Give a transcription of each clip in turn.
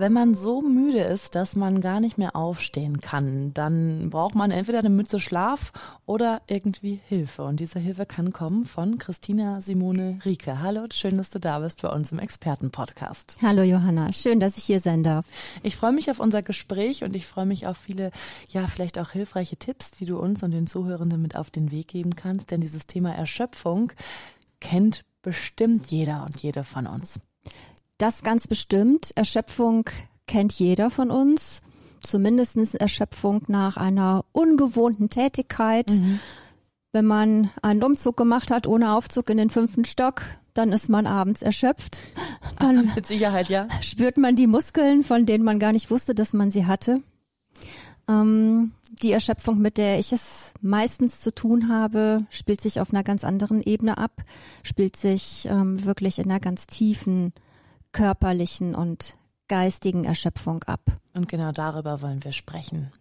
Wenn man so müde ist, dass man gar nicht mehr aufstehen kann, dann braucht man entweder eine Mütze Schlaf oder irgendwie Hilfe. Und diese Hilfe kann kommen von Christina Simone Rieke. Hallo, schön, dass du da bist bei uns im Expertenpodcast. Hallo Johanna, schön, dass ich hier sein darf. Ich freue mich auf unser Gespräch und ich freue mich auf viele, ja, vielleicht auch hilfreiche Tipps, die du uns und den Zuhörenden mit auf den Weg geben kannst. Denn dieses Thema Erschöpfung kennt bestimmt jeder und jede von uns. Das ganz bestimmt. Erschöpfung kennt jeder von uns. Zumindest Erschöpfung nach einer ungewohnten Tätigkeit. Mhm. Wenn man einen Umzug gemacht hat ohne Aufzug in den fünften Stock, dann ist man abends erschöpft. Dann Mit Sicherheit, ja. Spürt man die Muskeln, von denen man gar nicht wusste, dass man sie hatte. Ähm, die Erschöpfung, mit der ich es meistens zu tun habe, spielt sich auf einer ganz anderen Ebene ab, spielt sich ähm, wirklich in einer ganz tiefen körperlichen und geistigen Erschöpfung ab. Und genau darüber wollen wir sprechen.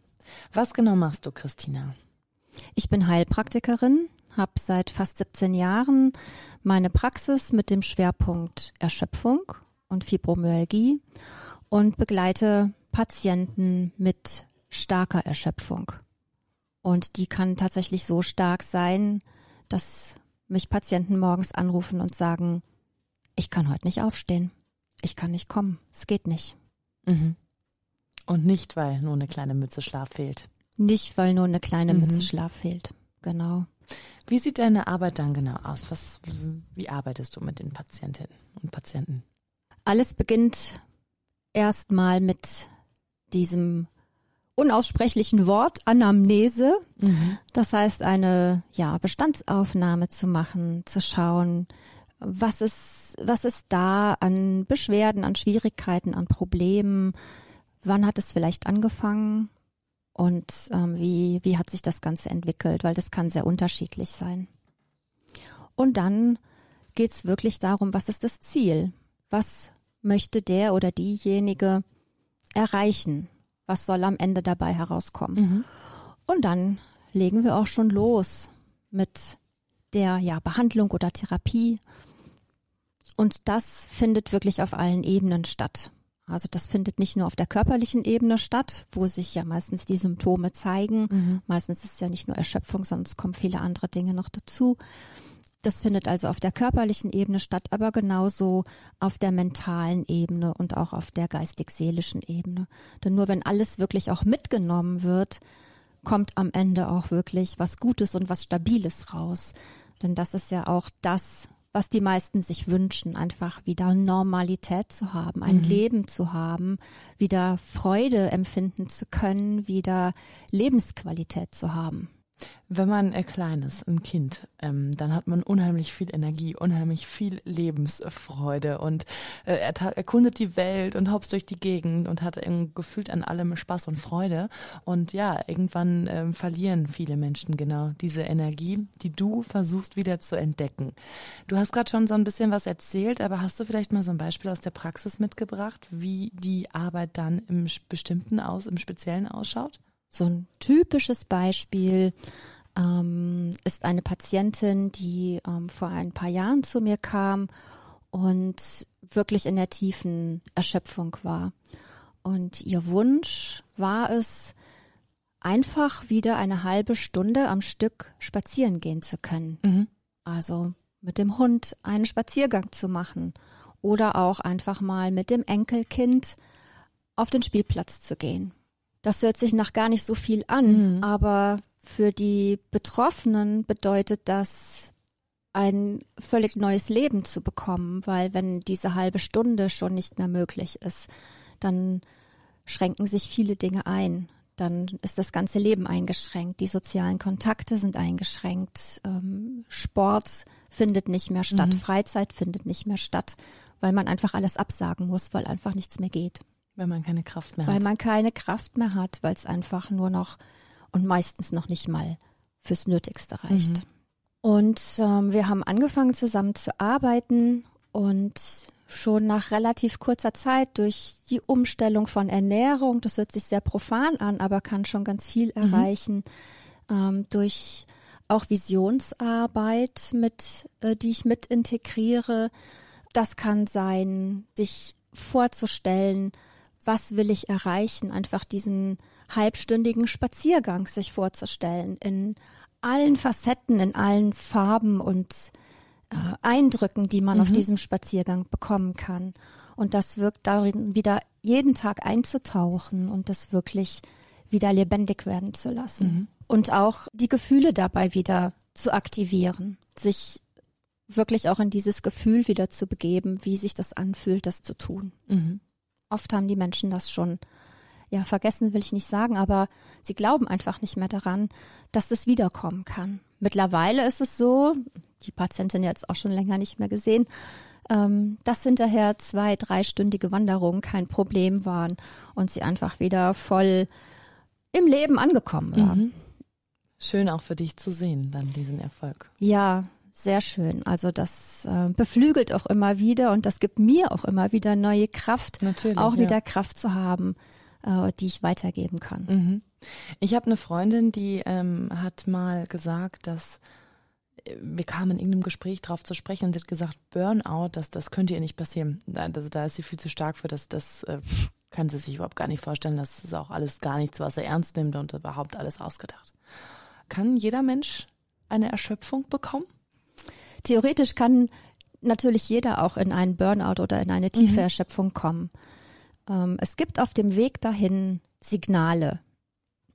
Was genau machst du, Christina? Ich bin Heilpraktikerin, habe seit fast 17 Jahren meine Praxis mit dem Schwerpunkt Erschöpfung und Fibromyalgie und begleite Patienten mit starker Erschöpfung. Und die kann tatsächlich so stark sein, dass mich Patienten morgens anrufen und sagen, ich kann heute nicht aufstehen ich kann nicht kommen, es geht nicht. Mhm. Und nicht, weil nur eine kleine Mütze Schlaf fehlt. Nicht, weil nur eine kleine mhm. Mütze Schlaf fehlt. Genau. Wie sieht deine Arbeit dann genau aus? Was, wie arbeitest du mit den Patientinnen und Patienten? Alles beginnt erstmal mit diesem unaussprechlichen Wort Anamnese. Mhm. Das heißt, eine ja, Bestandsaufnahme zu machen, zu schauen, was ist, was ist da an Beschwerden, an Schwierigkeiten, an Problemen? Wann hat es vielleicht angefangen? Und ähm, wie, wie hat sich das Ganze entwickelt? Weil das kann sehr unterschiedlich sein. Und dann geht es wirklich darum, was ist das Ziel? Was möchte der oder diejenige erreichen? Was soll am Ende dabei herauskommen? Mhm. Und dann legen wir auch schon los mit der ja, Behandlung oder Therapie. Und das findet wirklich auf allen Ebenen statt. Also das findet nicht nur auf der körperlichen Ebene statt, wo sich ja meistens die Symptome zeigen. Mhm. Meistens ist es ja nicht nur Erschöpfung, sondern es kommen viele andere Dinge noch dazu. Das findet also auf der körperlichen Ebene statt, aber genauso auf der mentalen Ebene und auch auf der geistig-seelischen Ebene. Denn nur wenn alles wirklich auch mitgenommen wird, kommt am Ende auch wirklich was Gutes und was Stabiles raus. Denn das ist ja auch das, was die meisten sich wünschen, einfach wieder Normalität zu haben, ein mhm. Leben zu haben, wieder Freude empfinden zu können, wieder Lebensqualität zu haben. Wenn man äh, klein ist, ein Kind, ähm, dann hat man unheimlich viel Energie, unheimlich viel Lebensfreude und äh, er erkundet die Welt und hopst durch die Gegend und hat gefühlt an allem Spaß und Freude. Und ja, irgendwann ähm, verlieren viele Menschen genau diese Energie, die du versuchst wieder zu entdecken. Du hast gerade schon so ein bisschen was erzählt, aber hast du vielleicht mal so ein Beispiel aus der Praxis mitgebracht, wie die Arbeit dann im bestimmten aus, im Speziellen ausschaut? So ein typisches Beispiel ähm, ist eine Patientin, die ähm, vor ein paar Jahren zu mir kam und wirklich in der tiefen Erschöpfung war. Und ihr Wunsch war es, einfach wieder eine halbe Stunde am Stück spazieren gehen zu können. Mhm. Also mit dem Hund einen Spaziergang zu machen oder auch einfach mal mit dem Enkelkind auf den Spielplatz zu gehen. Das hört sich nach gar nicht so viel an, mhm. aber für die Betroffenen bedeutet das ein völlig neues Leben zu bekommen, weil wenn diese halbe Stunde schon nicht mehr möglich ist, dann schränken sich viele Dinge ein. Dann ist das ganze Leben eingeschränkt, die sozialen Kontakte sind eingeschränkt, ähm, Sport findet nicht mehr statt, mhm. Freizeit findet nicht mehr statt, weil man einfach alles absagen muss, weil einfach nichts mehr geht. Weil man keine Kraft mehr weil hat. Weil man keine Kraft mehr hat, weil es einfach nur noch und meistens noch nicht mal fürs Nötigste reicht. Mhm. Und ähm, wir haben angefangen zusammen zu arbeiten und schon nach relativ kurzer Zeit durch die Umstellung von Ernährung, das hört sich sehr profan an, aber kann schon ganz viel mhm. erreichen, ähm, durch auch Visionsarbeit mit, äh, die ich mit integriere. Das kann sein, sich vorzustellen, was will ich erreichen, einfach diesen halbstündigen Spaziergang sich vorzustellen in allen Facetten, in allen Farben und äh, Eindrücken, die man mhm. auf diesem Spaziergang bekommen kann. Und das wirkt darin, wieder jeden Tag einzutauchen und das wirklich wieder lebendig werden zu lassen. Mhm. Und auch die Gefühle dabei wieder zu aktivieren, sich wirklich auch in dieses Gefühl wieder zu begeben, wie sich das anfühlt, das zu tun. Mhm. Oft haben die Menschen das schon, ja, vergessen will ich nicht sagen, aber sie glauben einfach nicht mehr daran, dass es wiederkommen kann. Mittlerweile ist es so, die Patientin jetzt auch schon länger nicht mehr gesehen, ähm, dass hinterher zwei, dreistündige Wanderungen kein Problem waren und sie einfach wieder voll im Leben angekommen waren. Mhm. Schön auch für dich zu sehen, dann diesen Erfolg. Ja, sehr schön. Also das äh, beflügelt auch immer wieder und das gibt mir auch immer wieder neue Kraft, Natürlich, auch ja. wieder Kraft zu haben, äh, die ich weitergeben kann. Mhm. Ich habe eine Freundin, die ähm, hat mal gesagt, dass äh, wir kamen in irgendeinem Gespräch drauf zu sprechen und sie hat gesagt, Burnout, das, das könnte ihr nicht passieren. Da, das, da ist sie viel zu stark für, das, das äh, kann sie sich überhaupt gar nicht vorstellen. Das ist auch alles gar nichts, was er ernst nimmt und überhaupt alles ausgedacht. Kann jeder Mensch eine Erschöpfung bekommen? Theoretisch kann natürlich jeder auch in einen Burnout oder in eine tiefe mhm. Erschöpfung kommen. Ähm, es gibt auf dem Weg dahin Signale.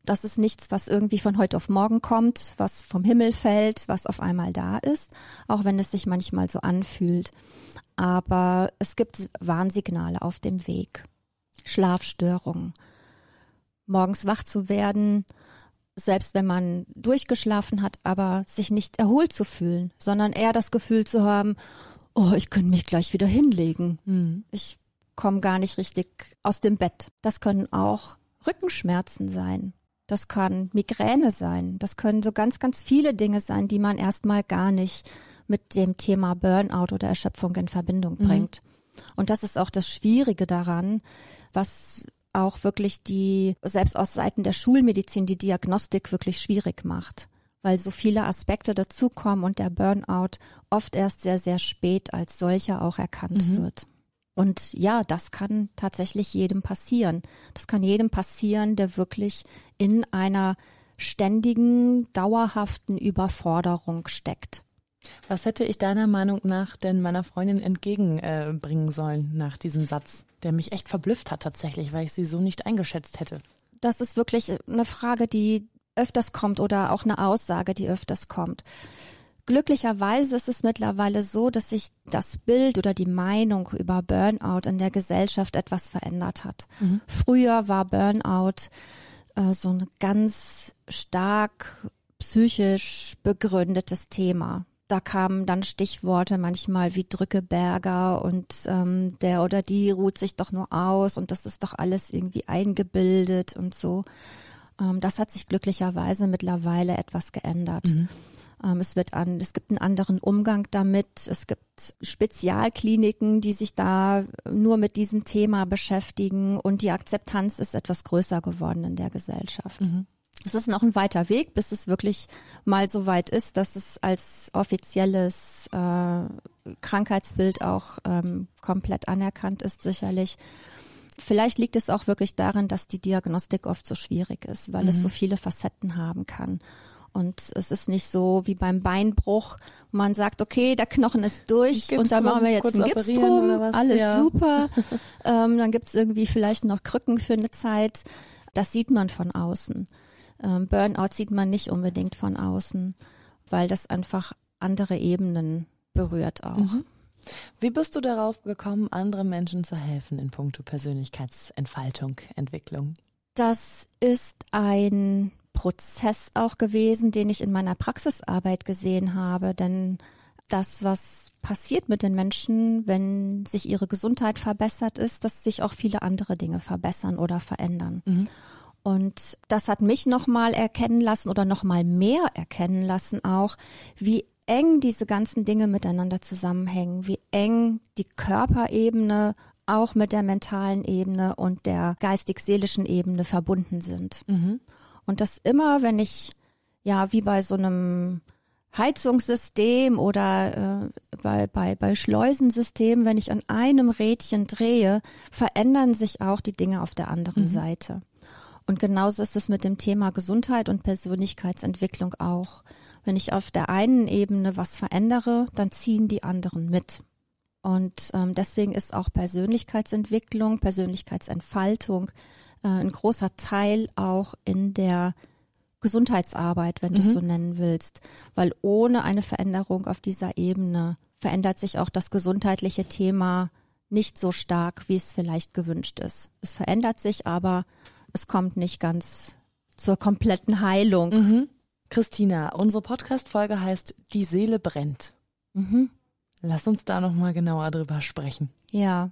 Das ist nichts, was irgendwie von heute auf morgen kommt, was vom Himmel fällt, was auf einmal da ist, auch wenn es sich manchmal so anfühlt. Aber es gibt Warnsignale auf dem Weg. Schlafstörungen. Morgens wach zu werden, selbst wenn man durchgeschlafen hat, aber sich nicht erholt zu fühlen, sondern eher das Gefühl zu haben, oh, ich könnte mich gleich wieder hinlegen. Mhm. Ich komme gar nicht richtig aus dem Bett. Das können auch Rückenschmerzen sein. Das kann Migräne sein. Das können so ganz, ganz viele Dinge sein, die man erstmal gar nicht mit dem Thema Burnout oder Erschöpfung in Verbindung mhm. bringt. Mhm. Und das ist auch das Schwierige daran, was auch wirklich die, selbst aus Seiten der Schulmedizin, die Diagnostik wirklich schwierig macht, weil so viele Aspekte dazukommen und der Burnout oft erst sehr, sehr spät als solcher auch erkannt mhm. wird. Und ja, das kann tatsächlich jedem passieren. Das kann jedem passieren, der wirklich in einer ständigen, dauerhaften Überforderung steckt. Was hätte ich deiner Meinung nach denn meiner Freundin entgegenbringen äh, sollen nach diesem Satz, der mich echt verblüfft hat tatsächlich, weil ich sie so nicht eingeschätzt hätte? Das ist wirklich eine Frage, die öfters kommt oder auch eine Aussage, die öfters kommt. Glücklicherweise ist es mittlerweile so, dass sich das Bild oder die Meinung über Burnout in der Gesellschaft etwas verändert hat. Mhm. Früher war Burnout äh, so ein ganz stark psychisch begründetes Thema da kamen dann Stichworte manchmal wie Drückeberger und ähm, der oder die ruht sich doch nur aus und das ist doch alles irgendwie eingebildet und so. Ähm, das hat sich glücklicherweise mittlerweile etwas geändert. Mhm. Ähm, es wird an, es gibt einen anderen Umgang damit. Es gibt Spezialkliniken, die sich da nur mit diesem Thema beschäftigen und die Akzeptanz ist etwas größer geworden in der Gesellschaft. Mhm. Es ist noch ein weiter Weg, bis es wirklich mal so weit ist, dass es als offizielles äh, Krankheitsbild auch ähm, komplett anerkannt ist, sicherlich. Vielleicht liegt es auch wirklich daran, dass die Diagnostik oft so schwierig ist, weil mhm. es so viele Facetten haben kann. Und es ist nicht so wie beim Beinbruch, man sagt, okay, der Knochen ist durch und da machen wir jetzt einen Gips drum, alles ja. super. ähm, dann gibt's irgendwie vielleicht noch Krücken für eine Zeit. Das sieht man von außen. Ähm, Burnout sieht man nicht unbedingt von außen, weil das einfach andere Ebenen berührt auch. Mhm. Wie bist du darauf gekommen, anderen Menschen zu helfen in puncto Persönlichkeitsentfaltung, Entwicklung? Das ist ein Prozess auch gewesen, den ich in meiner Praxisarbeit gesehen habe, denn das, was passiert mit den Menschen, wenn sich ihre Gesundheit verbessert ist, dass sich auch viele andere Dinge verbessern oder verändern. Mhm. Und das hat mich nochmal erkennen lassen oder nochmal mehr erkennen lassen auch, wie eng diese ganzen Dinge miteinander zusammenhängen, wie eng die Körperebene auch mit der mentalen Ebene und der geistig-seelischen Ebene verbunden sind. Mhm. Und das immer, wenn ich, ja, wie bei so einem Heizungssystem oder äh, bei, bei, bei Schleusensystemen, wenn ich an einem Rädchen drehe, verändern sich auch die Dinge auf der anderen Mhm. Seite. Und genauso ist es mit dem Thema Gesundheit und Persönlichkeitsentwicklung auch. Wenn ich auf der einen Ebene was verändere, dann ziehen die anderen mit. Und ähm, deswegen ist auch Persönlichkeitsentwicklung, Persönlichkeitsentfaltung äh, ein großer Teil auch in der Gesundheitsarbeit, wenn du es Mhm. so nennen willst. Weil ohne eine Veränderung auf dieser Ebene verändert sich auch das gesundheitliche Thema nicht so stark, wie es vielleicht gewünscht ist. Es verändert sich, aber es kommt nicht ganz zur kompletten Heilung. Mhm. Christina, unsere Podcast-Folge heißt Die Seele brennt. Mhm. Lass uns da nochmal genauer drüber sprechen. Ja.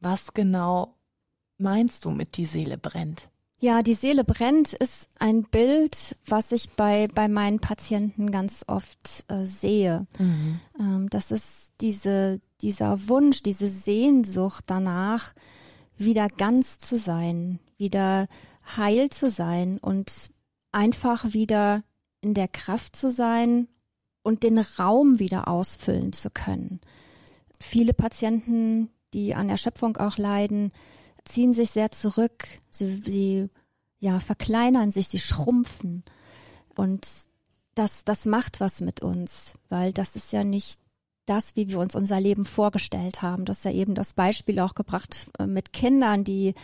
Was genau meinst du mit Die Seele brennt? Ja, die Seele brennt ist ein Bild, was ich bei, bei meinen Patienten ganz oft äh, sehe. Ähm, das ist diese, dieser Wunsch, diese Sehnsucht danach, wieder ganz zu sein, wieder heil zu sein und einfach wieder in der Kraft zu sein und den Raum wieder ausfüllen zu können. Viele Patienten, die an Erschöpfung auch leiden, ziehen sich sehr zurück. Sie, sie ja, verkleinern sich, sie schrumpfen. Und das, das macht was mit uns, weil das ist ja nicht das, wie wir uns unser Leben vorgestellt haben. Das ist ja eben das Beispiel auch gebracht äh, mit Kindern, die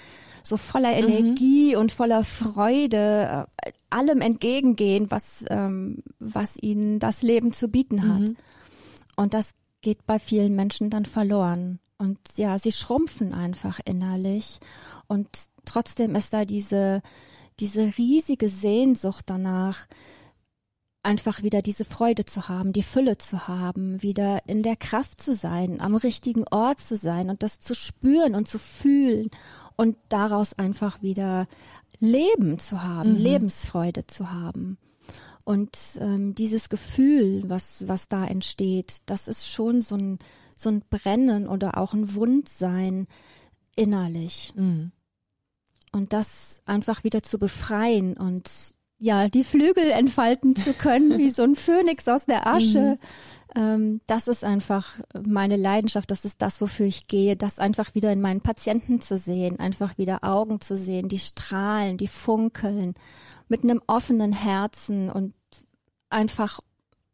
so voller Energie und voller Freude äh, allem entgegengehen, was, ähm, was ihnen das Leben zu bieten hat. Und das geht bei vielen Menschen dann verloren. Und ja, sie schrumpfen einfach innerlich. Und trotzdem ist da diese, diese riesige Sehnsucht danach, einfach wieder diese Freude zu haben, die Fülle zu haben, wieder in der Kraft zu sein, am richtigen Ort zu sein und das zu spüren und zu fühlen und daraus einfach wieder Leben zu haben, Lebensfreude zu haben. Und ähm, dieses Gefühl, was, was da entsteht, das ist schon so ein, so ein Brennen oder auch ein Wundsein innerlich. Mhm. Und das einfach wieder zu befreien und ja, die Flügel entfalten zu können, wie so ein Phönix aus der Asche. Ähm, das ist einfach meine Leidenschaft, das ist das, wofür ich gehe, das einfach wieder in meinen Patienten zu sehen, einfach wieder Augen zu sehen, die strahlen, die funkeln, mit einem offenen Herzen und einfach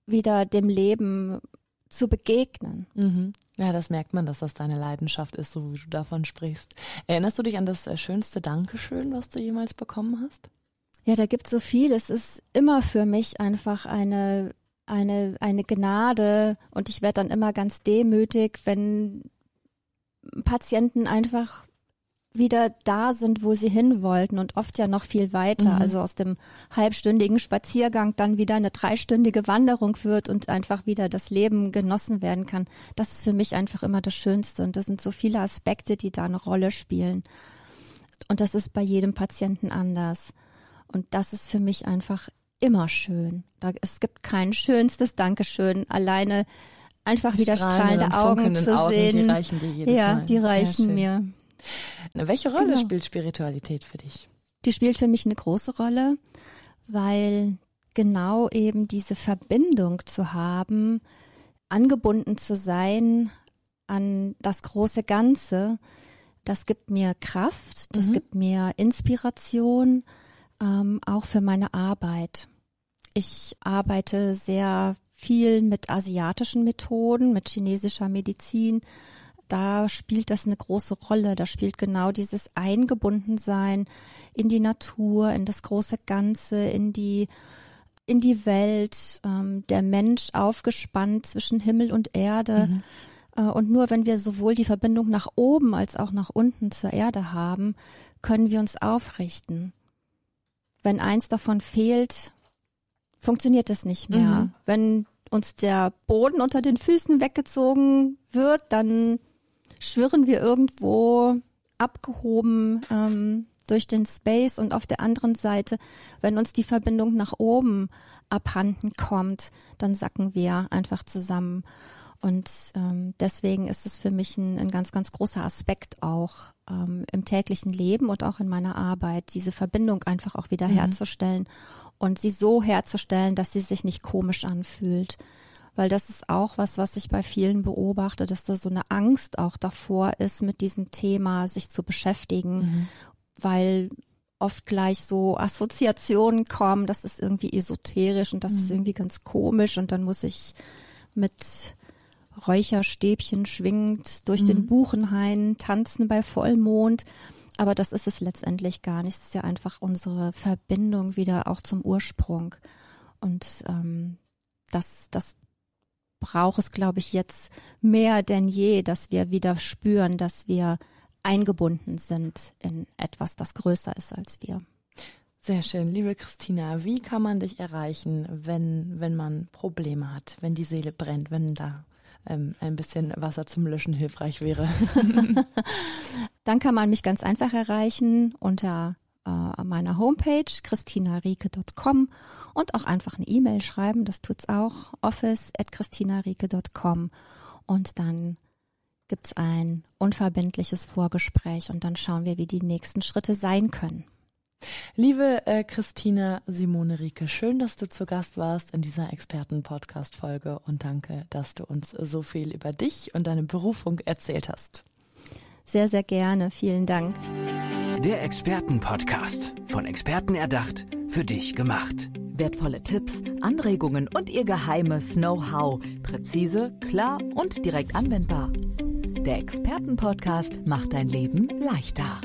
wieder dem Leben zu begegnen. Mhm. Ja, das merkt man, dass das deine Leidenschaft ist, so wie du davon sprichst. Erinnerst du dich an das äh, schönste Dankeschön, was du jemals bekommen hast? Ja, da gibt so viel. Es ist immer für mich einfach eine, eine, eine Gnade und ich werde dann immer ganz demütig, wenn Patienten einfach wieder da sind, wo sie hin wollten und oft ja noch viel weiter. Mhm. Also aus dem halbstündigen Spaziergang dann wieder eine dreistündige Wanderung wird und einfach wieder das Leben genossen werden kann. Das ist für mich einfach immer das Schönste und das sind so viele Aspekte, die da eine Rolle spielen. Und das ist bei jedem Patienten anders. Und das ist für mich einfach immer schön. Da, es gibt kein schönstes Dankeschön. Alleine einfach wieder strahlende, und Augen zu Augen, sehen. Die reichen dir jedes ja, Mal. die reichen mir. Welche Rolle Genau. spielt Spiritualität für dich? Die spielt für mich eine große Rolle, weil genau eben diese Verbindung zu haben, angebunden zu sein an das große Ganze, das gibt mir Kraft, das Mhm. gibt mir Inspiration, ähm, auch für meine Arbeit. Ich arbeite sehr viel mit asiatischen Methoden, mit chinesischer Medizin. Da spielt das eine große Rolle. Da spielt genau dieses Eingebundensein in die Natur, in das große Ganze, in die in die Welt, ähm, der Mensch aufgespannt zwischen Himmel und Erde. Äh, Und nur wenn wir sowohl die Verbindung nach oben als auch nach unten zur Erde haben, können wir uns aufrichten. Wenn eins davon fehlt, funktioniert es nicht mehr. Mhm. Wenn uns der Boden unter den Füßen weggezogen wird, dann schwirren wir irgendwo abgehoben ähm, durch den Space und auf der anderen Seite, wenn uns die Verbindung nach oben abhanden kommt, dann sacken wir einfach zusammen. Und ähm, deswegen ist es für mich ein, ein ganz, ganz großer Aspekt auch ähm, im täglichen Leben und auch in meiner Arbeit, diese Verbindung einfach auch wieder mhm. herzustellen und sie so herzustellen, dass sie sich nicht komisch anfühlt. Weil das ist auch was, was ich bei vielen beobachte, dass da so eine Angst auch davor ist, mit diesem Thema sich zu beschäftigen, mhm. weil oft gleich so Assoziationen kommen, das ist irgendwie esoterisch und das mhm. ist irgendwie ganz komisch und dann muss ich mit Räucherstäbchen schwingend durch mhm. den Buchenhain tanzen bei Vollmond. Aber das ist es letztendlich gar nicht. Es ist ja einfach unsere Verbindung wieder auch zum Ursprung. Und ähm, das, das braucht es, glaube ich, jetzt mehr denn je, dass wir wieder spüren, dass wir eingebunden sind in etwas, das größer ist als wir. Sehr schön, liebe Christina, wie kann man dich erreichen, wenn, wenn man Probleme hat, wenn die Seele brennt, wenn da ähm, ein bisschen Wasser zum Löschen hilfreich wäre. Dann kann man mich ganz einfach erreichen unter äh, meiner Homepage christinarieke.com und auch einfach eine E-Mail schreiben, das tut's auch, office at christinarieke.com und dann gibt's ein unverbindliches Vorgespräch und dann schauen wir, wie die nächsten Schritte sein können. Liebe äh, Christina Simone Rieke, schön, dass du zu Gast warst in dieser Experten-Podcast-Folge und danke, dass du uns so viel über dich und deine Berufung erzählt hast. Sehr, sehr gerne. Vielen Dank. Der Experten-Podcast. Von Experten erdacht, für dich gemacht. Wertvolle Tipps, Anregungen und ihr geheimes Know-how. Präzise, klar und direkt anwendbar. Der Experten-Podcast macht dein Leben leichter.